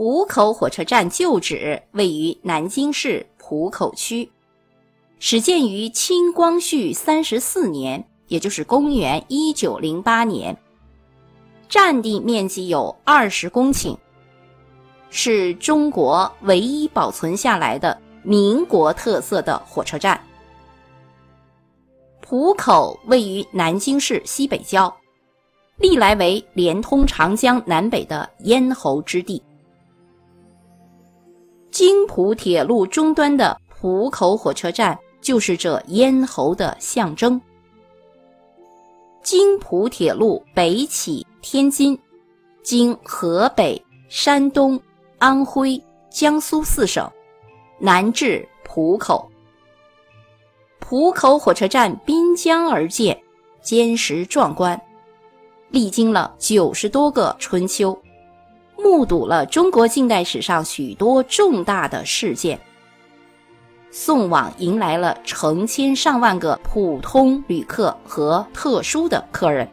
浦口火车站旧址位于南京市浦口区，始建于清光绪三十四年，也就是公元一九零八年。占地面积有二十公顷，是中国唯一保存下来的民国特色的火车站。浦口位于南京市西北郊，历来为连通长江南北的咽喉之地。京浦铁路终端的浦口火车站就是这咽喉的象征。京浦铁路北起天津，经河北、山东、安徽、江苏四省，南至浦口。浦口火车站滨江而建，坚实壮观，历经了九十多个春秋。目睹了中国近代史上许多重大的事件，送往迎来了成千上万个普通旅客和特殊的客人。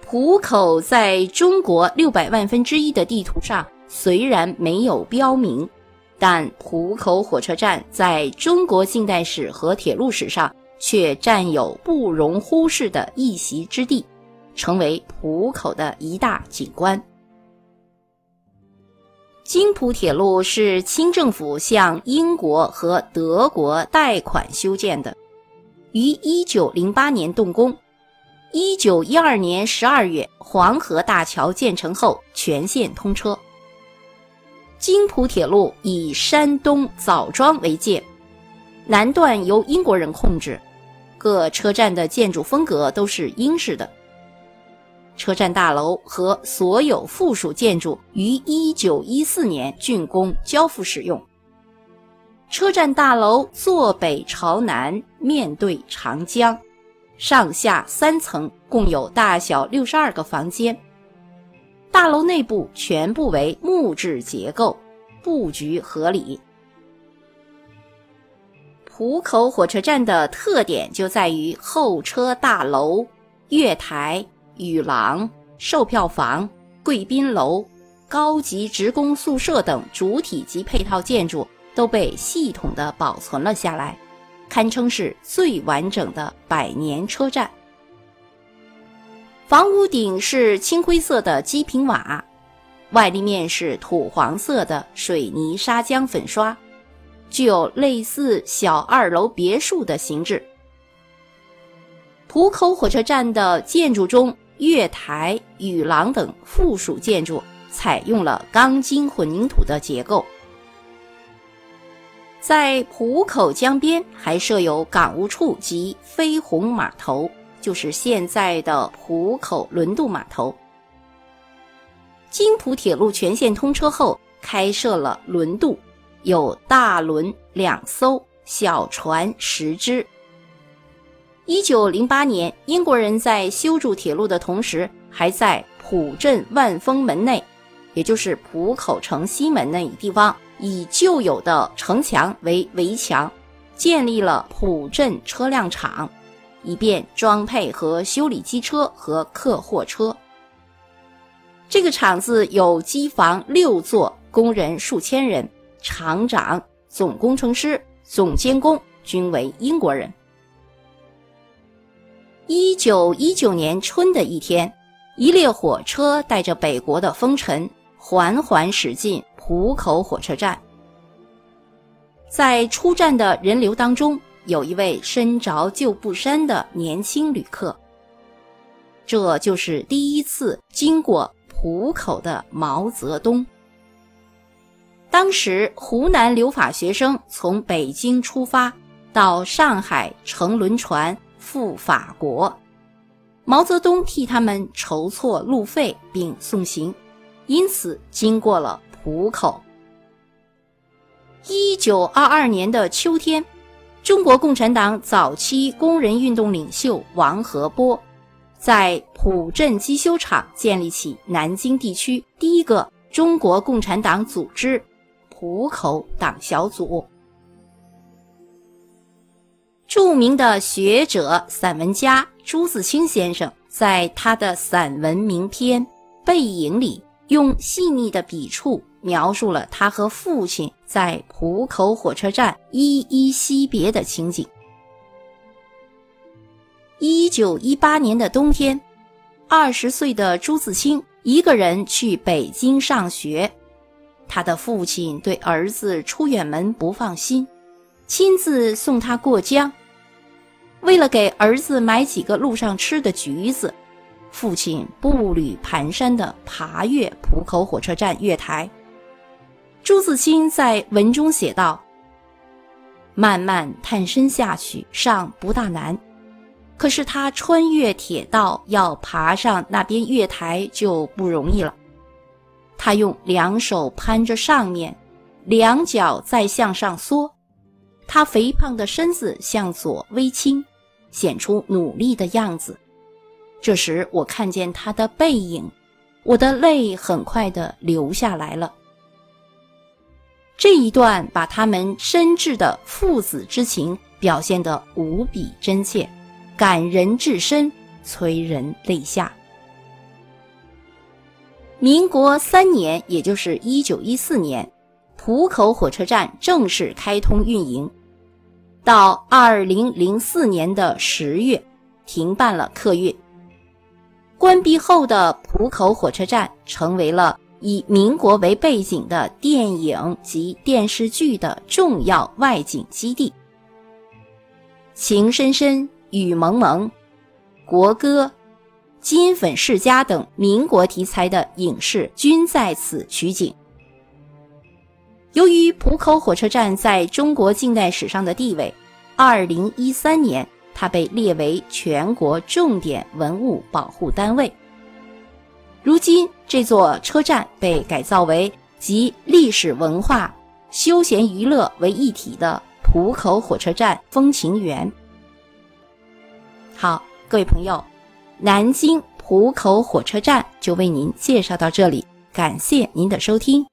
浦口在中国六百万分之一的地图上虽然没有标明，但浦口火车站在中国近代史和铁路史上却占有不容忽视的一席之地。成为浦口的一大景观。京浦铁路是清政府向英国和德国贷款修建的，于一九零八年动工。一九一二年十二月，黄河大桥建成后，全线通车。京浦铁路以山东枣庄为界，南段由英国人控制，各车站的建筑风格都是英式的。车站大楼和所有附属建筑于一九一四年竣工交付使用。车站大楼坐北朝南，面对长江，上下三层，共有大小六十二个房间。大楼内部全部为木质结构，布局合理。浦口火车站的特点就在于候车大楼、月台。雨廊、售票房、贵宾楼、高级职工宿舍等主体及配套建筑都被系统的保存了下来，堪称是最完整的百年车站。房屋顶是青灰色的基平瓦，外立面是土黄色的水泥砂浆粉刷，具有类似小二楼别墅的形制。浦口火车站的建筑中。月台、雨廊等附属建筑采用了钢筋混凝土的结构。在浦口江边还设有港务处及飞鸿码头，就是现在的浦口轮渡码头。京浦铁路全线通车后，开设了轮渡，有大轮两艘，小船十只。一九零八年，英国人在修筑铁路的同时，还在浦镇万丰门内，也就是浦口城西门那一地方，以旧有的城墙为围墙，建立了浦镇车辆厂，以便装配和修理机车和客货车。这个厂子有机房六座，工人数千人，厂长、总工程师、总监工均为英国人。一九一九年春的一天，一列火车带着北国的风尘，缓缓驶进浦口火车站。在出站的人流当中，有一位身着旧布衫的年轻旅客。这就是第一次经过浦口的毛泽东。当时，湖南留法学生从北京出发，到上海乘轮船。赴法国，毛泽东替他们筹措路费并送行，因此经过了浦口。一九二二年的秋天，中国共产党早期工人运动领袖王河波，在浦镇机修厂建立起南京地区第一个中国共产党组织——浦口党小组。著名的学者、散文家朱自清先生在他的散文名篇《背影》里用细腻的笔触描述了他和父亲在浦口火车站依依惜别的情景。一九一八年的冬天，二十岁的朱自清一个人去北京上学，他的父亲对儿子出远门不放心，亲自送他过江。为了给儿子买几个路上吃的橘子，父亲步履蹒跚地爬越浦口火车站月台。朱自清在文中写道：“慢慢探身下去，尚不大难。”可是他穿越铁道要爬上那边月台就不容易了。他用两手攀着上面，两脚再向上缩，他肥胖的身子向左微倾，显出努力的样子。这时我看见他的背影，我的泪很快的流下来了。这一段把他们深挚的父子之情表现得无比真切。感人至深，催人泪下。民国三年，也就是一九一四年，浦口火车站正式开通运营。到二零零四年的十月，停办了客运。关闭后的浦口火车站，成为了以民国为背景的电影及电视剧的重要外景基地。情深深。雨蒙蒙、国歌、金粉世家等民国题材的影视均在此取景。由于浦口火车站在中国近代史上的地位，二零一三年它被列为全国重点文物保护单位。如今，这座车站被改造为集历史文化、休闲娱乐为一体的浦口火车站风情园。好，各位朋友，南京浦口火车站就为您介绍到这里，感谢您的收听。